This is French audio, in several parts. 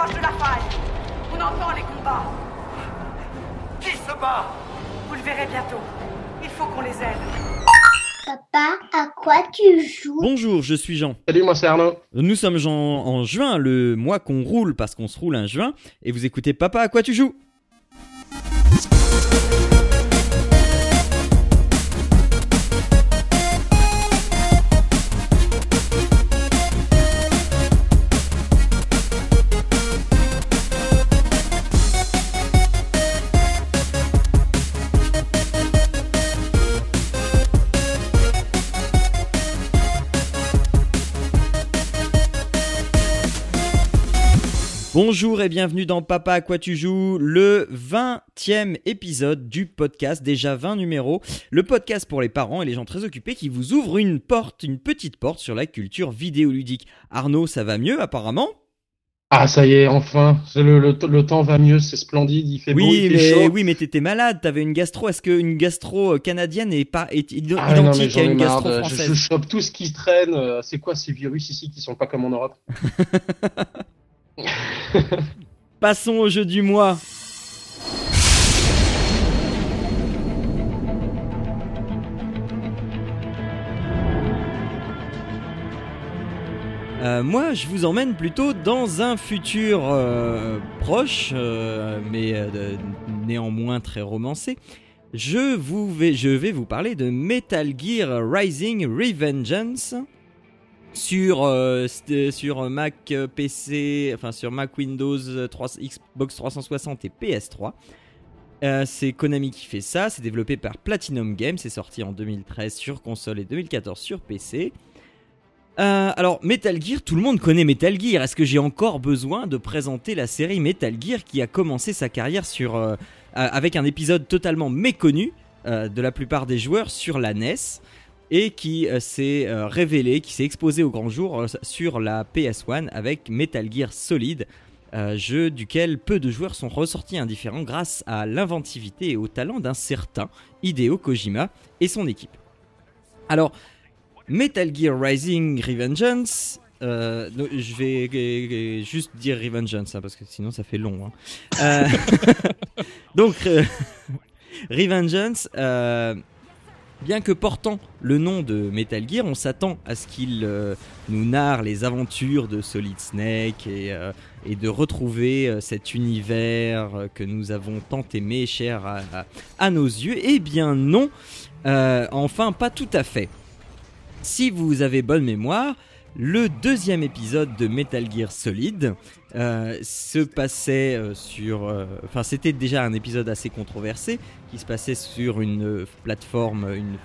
s'approche de la faille. On entend les combats. Qui se bat? Vous le verrez bientôt. Il faut qu'on les aide. Papa, à quoi tu joues? Bonjour, je suis Jean. Salut, moi c'est Arnaud. Nous sommes Jean en juin, le mois qu'on roule parce qu'on se roule un juin, et vous écoutez Papa, à quoi tu joues? Bonjour et bienvenue dans Papa à quoi tu joues, le 20e épisode du podcast, déjà 20 numéros, le podcast pour les parents et les gens très occupés qui vous ouvre une porte, une petite porte sur la culture vidéoludique. Arnaud, ça va mieux apparemment? Ah, ça y est, enfin. Le, le- le temps va mieux, c'est splendide, il fait beau, oui, fait mais, chaud. oui, mais t'étais malade, t'avais une gastro. Est-ce qu'une gastro euh, canadienne est pas est Ah, non, identique à une gastro de- je, française? je chope tout ce qui se traîne. euh, C'est quoi ces virus ici qui sont pas comme en Europe? Passons au jeu du mois. Euh, moi, je vous emmène plutôt dans un futur euh, proche, euh, mais néanmoins très romancé. Je, vais, je vais vous parler de Metal Gear Rising Revengeance sur, euh, sur Mac euh, PC, Windows 3, Xbox 360 et PS3. Euh, c'est Konami qui fait ça, c'est développé par Platinum Games, c'est sorti en 2013 sur console et 2014 sur PC. Euh, alors, Metal Gear, tout le monde connaît Metal Gear. Est-ce que j'ai encore besoin de présenter la série Metal Gear qui a commencé sa carrière euh, euh, avec un épisode totalement méconnu euh, de la plupart des joueurs sur la NES et qui euh, s'est euh, révélé, qui s'est exposé au grand jour euh, sur la PS1 avec Metal Gear Solid, jeu duquel peu de joueurs sont ressortis indifférents grâce à l'inventivité et au talent d'un certain Hideo Kojima et son équipe. Alors, Metal Gear Rising Revengeance. je vais juste dire Revengeance hein, parce que sinon ça fait long. hein. Donc, Revengeance, bien que portant le nom de Metal Gear, on s'attend à ce qu'il euh, nous narre les aventures de Solid Snake et, euh, de retrouver euh, cet univers que nous avons tant aimé, cher à, nos yeux. Eh bien non, enfin pas tout à fait. Si vous avez bonne mémoire, le deuxième épisode de Metal Gear Solid euh, se passait euh, sur... euh, Enfin, c'était déjà un épisode assez controversé qui se passait sur une plateforme, une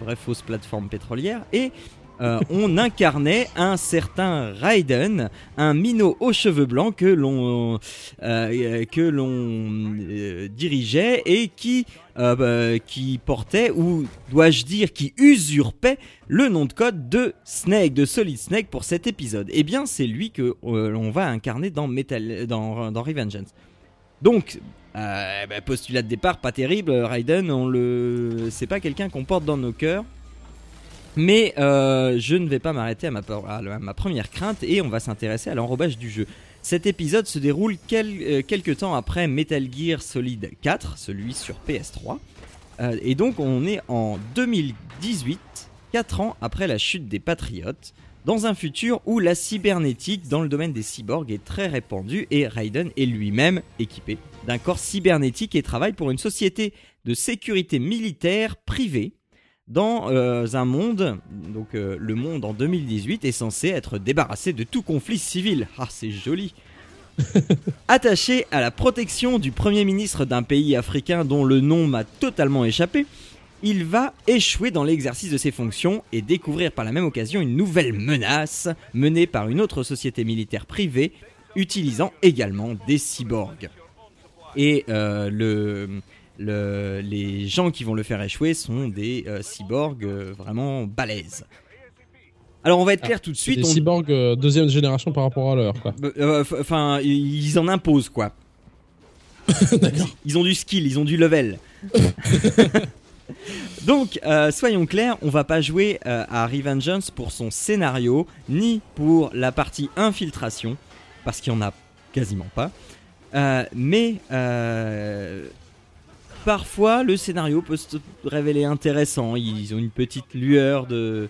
vraie fausse plateforme pétrolière. Et euh, on incarnait un certain Raiden, un minot aux cheveux blancs que l'on euh, euh, dirigeait et qui bah, qui portait ou dois-je dire qui usurpait le nom de code de Snake, de Solid Snake pour cet épisode. Eh bien, c'est lui que l'on va incarner dans Metal dans dans Revengeance. Donc bah, postulat de départ pas terrible, Raiden, on le c'est pas quelqu'un qu'on porte dans nos cœurs. Mais euh, je ne vais pas m'arrêter à ma, première crainte et on va s'intéresser à l'enrobage du jeu. Cet épisode se déroule euh, quelques temps après Metal Gear Solid 4, celui sur PS3. Euh, et donc on est en 2018, 4 ans après la chute des Patriotes, dans un futur où la cybernétique dans le domaine des cyborgs est très répandue et Raiden est lui-même équipé d'un corps cybernétique et travaille pour une société de sécurité militaire privée dans euh, un monde, donc euh, le monde en 2018 est censé être débarrassé de tout conflit civil. Ah, c'est joli. Attaché à la protection du Premier ministre d'un pays africain dont le nom m'a totalement échappé, il va échouer dans l'exercice de ses fonctions et découvrir par la même occasion une nouvelle menace menée par une autre société militaire privée utilisant également des cyborgs. Et euh, le, le- les gens qui vont le faire échouer sont des euh, cyborgs euh, vraiment balèzes. Alors on va être clair tout de suite. des on- cyborgs euh, deuxième génération par rapport à leur, f- Enfin, ils en imposent quoi. Ils ont du skill, ils ont du level. Donc, soyons clairs, on va pas jouer à Revengeance pour son scénario, ni pour la partie infiltration, parce qu'il y en a quasiment pas. Mais parfois, le scénario peut se révéler intéressant. Ils ont une petite lueur de,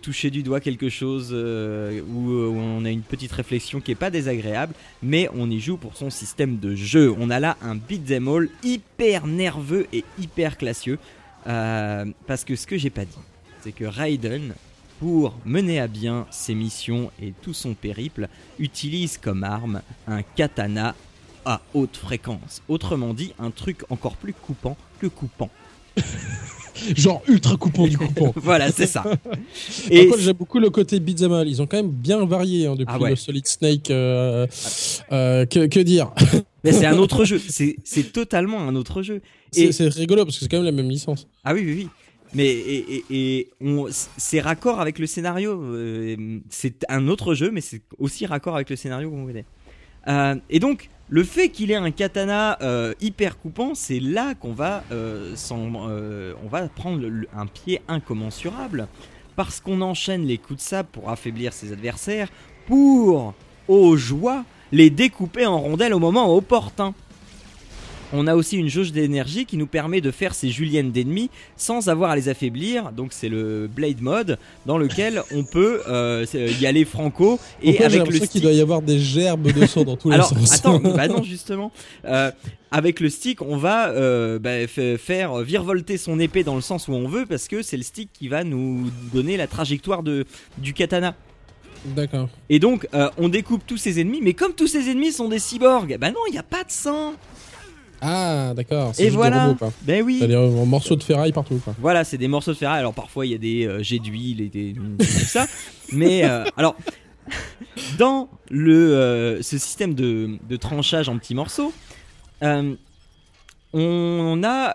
toucher du doigt quelque chose euh, où, où on a une petite réflexion qui est pas désagréable, mais on y joue pour son système de jeu. On a là un beat'em all hyper nerveux et hyper classieux. Euh, parce que ce que j'ai pas dit, c'est que Raiden, pour mener à bien ses missions et tout son périple, utilise comme arme un katana à haute fréquence. Autrement dit, un truc encore plus coupant que coupant. Genre ultra coupant du coupant. voilà, c'est ça. Et Par j'aime beaucoup le côté beat'em all. Ils ont quand même bien varié hein, depuis Ah ouais. le Solid Snake. euh, euh, que, que dire? Mais c'est un autre jeu. C'est totalement un autre jeu. C'est Et- c'est rigolo parce que c'est quand même la même licence. Ah oui, oui, oui. Mais et, et- et on- c'est raccord avec le scénario. euh, c'est un autre jeu, mais c'est aussi raccord avec le scénario qu'on connaît. Euh, et donc, le fait qu'il ait un katana euh, hyper coupant, c'est là qu'on va, euh, on va prendre un pied incommensurable. Parce qu'on enchaîne les coups de sable pour affaiblir ses adversaires, pour, aux joies, les découper en rondelles au moment opportun. On a aussi une jauge d'énergie qui nous permet de faire ces juliennes d'ennemis sans avoir à les affaiblir. Donc c'est le Blade Mode dans lequel on peut euh, y aller franco et Pourquoi avec le l'impression qu'il stick. doit y avoir des gerbes de sang dans tous les sens attends, bah non justement. Euh, avec le stick, on va euh, bah, faire virevolter son épée dans le sens où on veut parce que c'est le stick qui va nous donner la trajectoire de, du katana. D'accord. Et donc euh, on découpe tous ses ennemis, mais comme tous ses ennemis sont des cyborgs, bah non, il n'y a pas de sang. Ah, d'accord. c'est Et voilà. robots. Ben oui. T'as des euh, morceaux de ferraille partout, quoi. Voilà, c'est des morceaux de ferraille. Alors parfois il y a des euh, jets d'huile et des tout ça. Mais euh, alors dans le euh, ce système de, de tranchage en petits morceaux, on a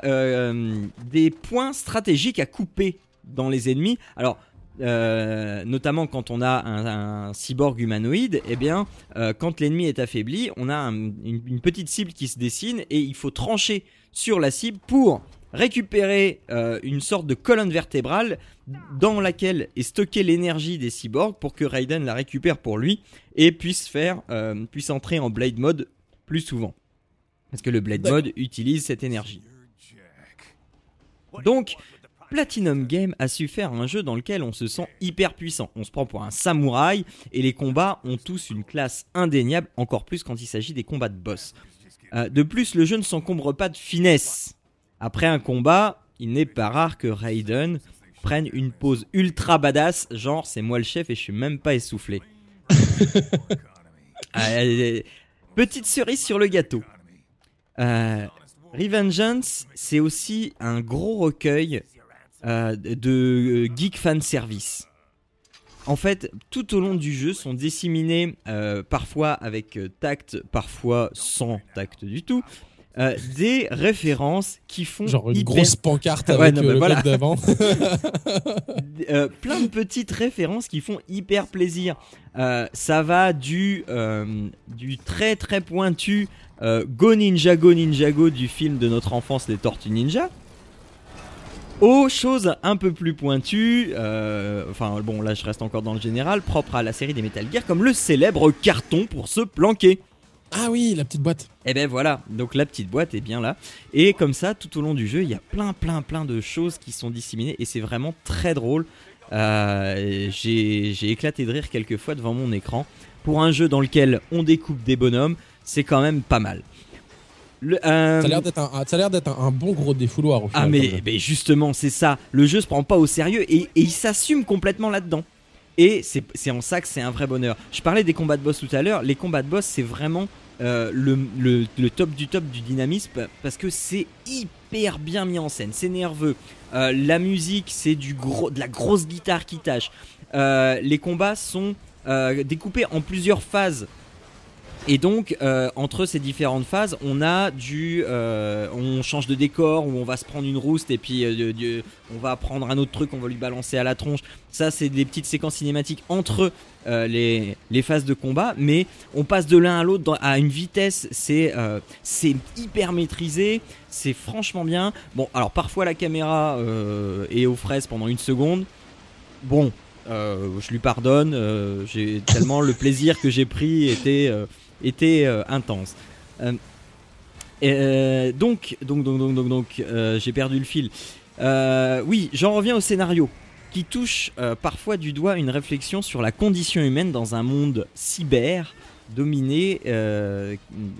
des points stratégiques à couper dans les ennemis. Alors euh, notamment quand on a un, un cyborg humanoïde, eh bien, euh, quand l'ennemi est affaibli, on a un- une, une petite cible qui se dessine et il faut trancher sur la cible pour récupérer euh, une sorte de colonne vertébrale dans laquelle est stockée l'énergie des cyborgs pour que Raiden la récupère pour lui et puisse faire puisse entrer en blade mode plus souvent parce que le blade mode utilise cette énergie. Donc Platinum Game a su faire un jeu dans lequel on se sent hyper puissant. On se prend pour un samouraï et les combats ont tous une classe indéniable, encore plus quand il s'agit des combats de boss. Euh, de plus, le jeu ne s'encombre pas de finesse. Après un combat, il n'est pas rare que Raiden prenne une pause ultra badass, genre c'est moi le chef et je suis même pas essoufflé. Euh, petite cerise sur le gâteau. Euh, Revengeance, c'est aussi un gros recueil euh, de euh, geek fan service. En fait, tout au long du jeu sont disséminés, euh, parfois avec tact, parfois sans tact du tout, euh, des références qui font Genre une hyper- grosse pancarte Ouais, avec non, euh, mais le voilà. d'avant. euh, plein de petites références qui font hyper plaisir. Ça va du, du très très pointu Go Ninja Go Ninja Go du film de notre enfance Les Tortues Ninja aux choses un peu plus pointues, euh, enfin bon là je reste encore dans le général, propre à la série des Metal Gear, comme le célèbre carton pour se planquer. ah oui, la petite boîte. Et ben voilà, donc la petite boîte est bien là. Et comme ça, tout au long du jeu, il y a plein, plein, plein de choses qui sont disséminées et c'est vraiment très drôle. Euh, J'ai j'ai éclaté de rire quelques fois devant mon écran. Pour un jeu dans lequel on découpe des bonhommes, c'est quand même pas mal. Le, euh, Ça a l'air d'être un, bon gros défouloir au ah final. mais, comme jeu. mais justement c'est ça, le jeu se prend pas au sérieux et, et il s'assume complètement là-dedans. Et c'est en ça que c'est un vrai bonheur. Je parlais des combats de boss tout à l'heure, les combats de boss c'est vraiment euh, le, le- le top du top du dynamisme parce que c'est hyper bien mis en scène, c'est nerveux. Euh, la musique c'est du gros, de la grosse guitare qui tâche. Les combats sont découpés en plusieurs phases. Et donc, euh, entre ces différentes phases, on a du. euh, on change de décor, où on va se prendre une rouste et puis euh, on va prendre un autre truc, on va lui balancer à la tronche. Ça, c'est des petites séquences cinématiques entre les, les phases de combat, mais on passe de l'un à l'autre à une vitesse, c'est hyper maîtrisé, c'est franchement bien. Bon, alors parfois la caméra est aux fraises pendant une seconde. Bon, je lui pardonne, tellement le plaisir que j'ai pris était était euh, intense. Euh, euh, donc, donc, donc, donc, donc, donc, j'ai perdu le fil. Oui, j'en reviens au scénario qui touche parfois du doigt une réflexion sur la condition humaine dans un monde cyber dominé.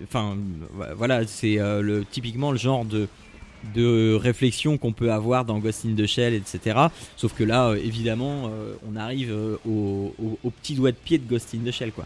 Enfin, voilà, c'est typiquement le genre de de réflexion qu'on peut avoir dans Ghost in the Shell, etc. Sauf que là, évidemment, on arrive au petit doigt de pied de Ghost in the Shell, quoi.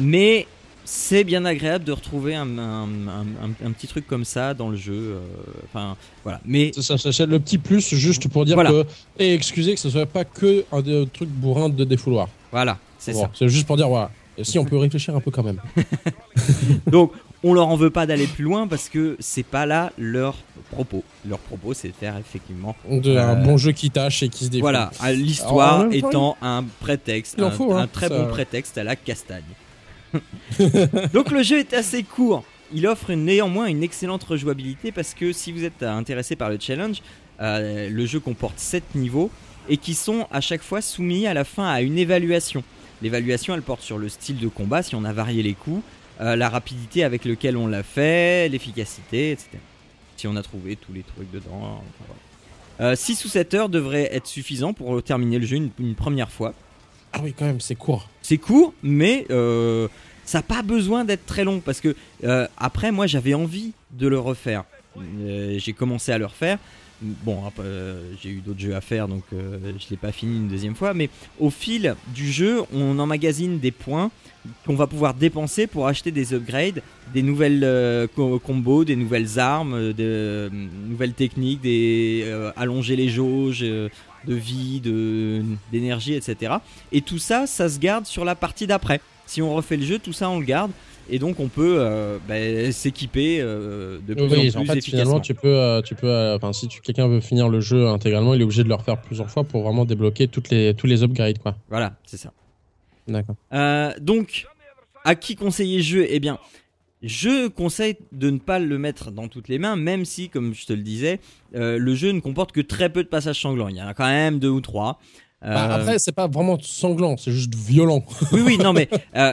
Mais c'est bien agréable de retrouver un, un- un- un- un petit truc comme ça dans le jeu. euh, Enfin, voilà. Mais Ça, ça, ça, le petit plus, juste pour dire Voilà. que. Et excusez que ce soit pas que un truc bourrin de défouloir. voilà, c'est Bon, ça. C'est juste pour dire, voilà. Et si on peut réfléchir un peu quand même. Donc, on leur en veut pas d'aller plus loin parce que c'est pas là leur propos. Leur propos, c'est de faire effectivement. De, Euh, Un bon jeu qui tâche et qui se défoule. Voilà, l'histoire étant un prétexte, un, faut, hein, un très ça- bon prétexte à la castagne. Donc le jeu est assez court. Il offre néanmoins une excellente rejouabilité parce que si vous êtes euh, intéressé par le challenge, euh, le jeu comporte 7 niveaux et qui sont à chaque fois soumis à la fin à une évaluation. L'évaluation elle porte sur le style de combat, si on a varié les coups, euh, la rapidité avec laquelle on l'a fait, l'efficacité, etc. Si on a trouvé tous les trucs dedans. enfin, voilà. 6 ou 7 heures devraient être suffisants pour terminer le jeu une première fois. Ah oui, quand même, c'est court. C'est court, mais euh, ça n'a pas besoin d'être très long parce que euh, après, moi, j'avais envie de le refaire. Euh, j'ai commencé à le refaire. Bon, euh, j'ai eu d'autres jeux à faire, donc je l'ai pas fini une deuxième fois. Mais au fil du jeu, on emmagasine des points qu'on va pouvoir dépenser pour acheter des upgrades, des nouvelles co- combos, des nouvelles armes, de euh, nouvelles techniques, des allonger les jauges de vie, de d'énergie, etc. Et tout ça, ça se garde sur la partie d'après. Si on refait le jeu, tout ça on le garde. Et donc on peut euh, bah, s'équiper euh, de plus Oui, en plus en fait, efficacement. finalement, tu peux, euh, tu peux, si quelqu'un veut finir le jeu intégralement, il est obligé de le refaire plusieurs fois pour vraiment débloquer toutes les, tous les upgrades, quoi. Voilà, c'est ça. D'accord. Donc, à qui conseiller le jeu? Eh bien, je conseille de ne pas le mettre dans toutes les mains, même si, comme je te le disais, euh, le jeu ne comporte que très peu de passages sanglants. Il y en a quand même deux ou trois. Euh, Bah, après, c'est pas vraiment sanglant, c'est juste violent. Oui, oui, non, mais euh,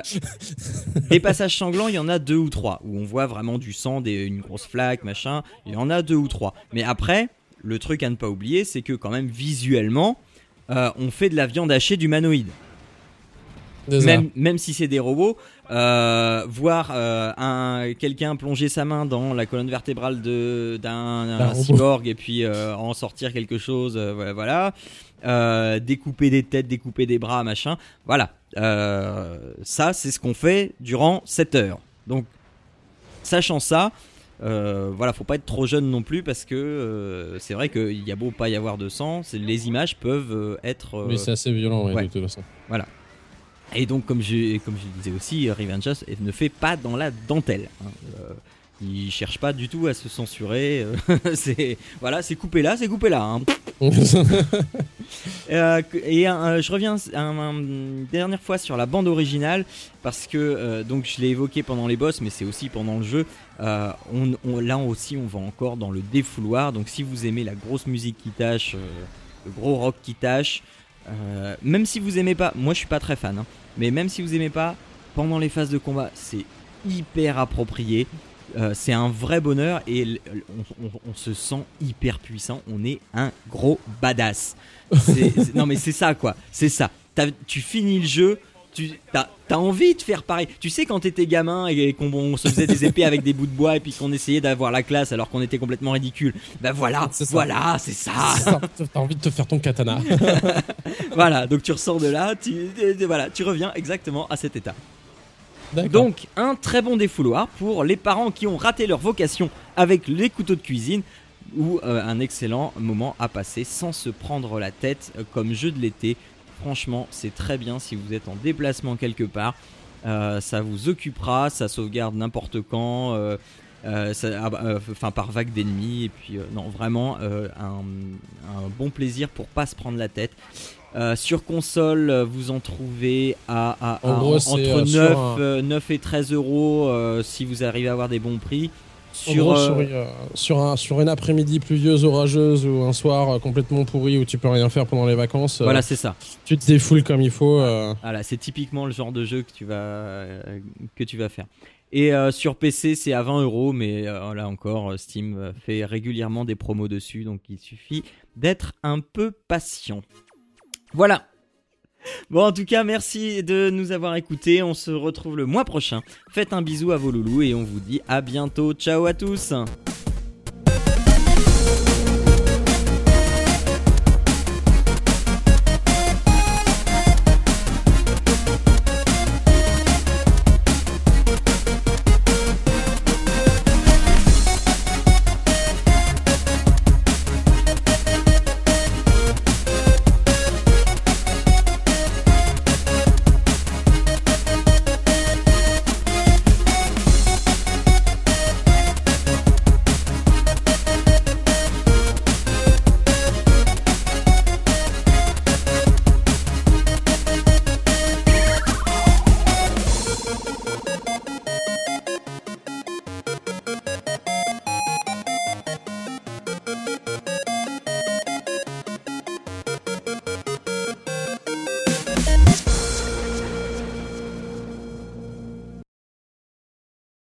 des passages sanglants, il y en a deux ou trois où on voit vraiment du sang, des, une grosse flaque, machin. Il y en a deux ou trois. Mais après, le truc à ne pas oublier, c'est que quand même visuellement, euh, on fait de la viande hachée d'humanoïdes. Désolé. Même, même si c'est des robots, euh, voir euh, un quelqu'un plonger sa main dans la colonne vertébrale de d'un cyborg et puis euh, en sortir quelque chose, voilà, voilà. Découper des têtes, découper des bras, machin, voilà. Ça, c'est ce qu'on fait durant 7 heures. Donc, sachant ça, euh, voilà, faut pas être trop jeune non plus parce que euh, c'est vrai qu'il y a beau pas y avoir de sang, les images peuvent euh, être. Mais c'est assez violent, ouais, ouais. de toute façon. Et donc, comme je, comme je disais aussi, Revenge ne fait pas dans la dentelle. hein. Euh, il cherche pas du tout à se censurer. euh, c'est voilà, c'est coupé là, c'est coupé là. hein. Euh, et euh, je reviens un- un- une dernière fois sur la bande originale parce que euh, donc je l'ai évoqué pendant les boss, mais c'est aussi pendant le jeu. On, on- là aussi, on va encore dans le défouloir. Donc, si vous aimez la grosse musique qui tâche, le gros rock qui tâche, euh, même si vous aimez pas, moi je suis pas très fan, hein, mais même si vous aimez pas, pendant les phases de combat, c'est hyper approprié. Euh, c'est un vrai bonheur et on, se sent hyper puissant. On est un gros badass. Non mais c'est ça quoi, c'est ça. Tu finis le jeu, tu as, envie de faire pareil. Tu sais quand t'étais gamin et qu'on on se faisait des épées avec des bouts de bois et puis qu'on essayait d'avoir la classe alors qu'on était complètement ridicule. Ben voilà, C'est ça. voilà, c'est ça. T'as envie de te faire ton katana. voilà, donc tu ressors de là, tu, voilà, tu reviens exactement à cet état. Donc, un très bon défouloir pour les parents qui ont raté leur vocation avec les couteaux de cuisine ou euh, un excellent moment à passer sans se prendre la tête euh, comme jeu de l'été. Franchement, c'est très bien si vous êtes en déplacement quelque part. Euh, ça vous occupera, ça sauvegarde n'importe quand. euh, euh, ça- ah bah, enfin par vague d'ennemis et puis non vraiment un, un bon plaisir pour pas se prendre la tête sur console vous en trouvez à, à- En à- gros, c'est, entre euh, 9, sur un- euh, 9 et 13 euros si vous arrivez à avoir des bons prix sur, gros, euh, sur, euh, sur, un, sur une après-midi pluvieuse, orageuse ou un soir euh, complètement pourri où tu peux rien faire pendant les vacances, euh, voilà, c'est ça. tu te défoules comme il faut. euh, Voilà, c'est typiquement le genre de jeu que tu vas que tu vas faire. Et sur PC, c'est à 20 euros, mais là encore, Steam fait régulièrement des promos dessus, donc il suffit d'être un peu patient. Voilà. Bon, en tout cas, merci de nous avoir écoutés. On se retrouve le mois prochain. Faites un bisou à vos loulous et on vous dit à bientôt. Ciao à tous.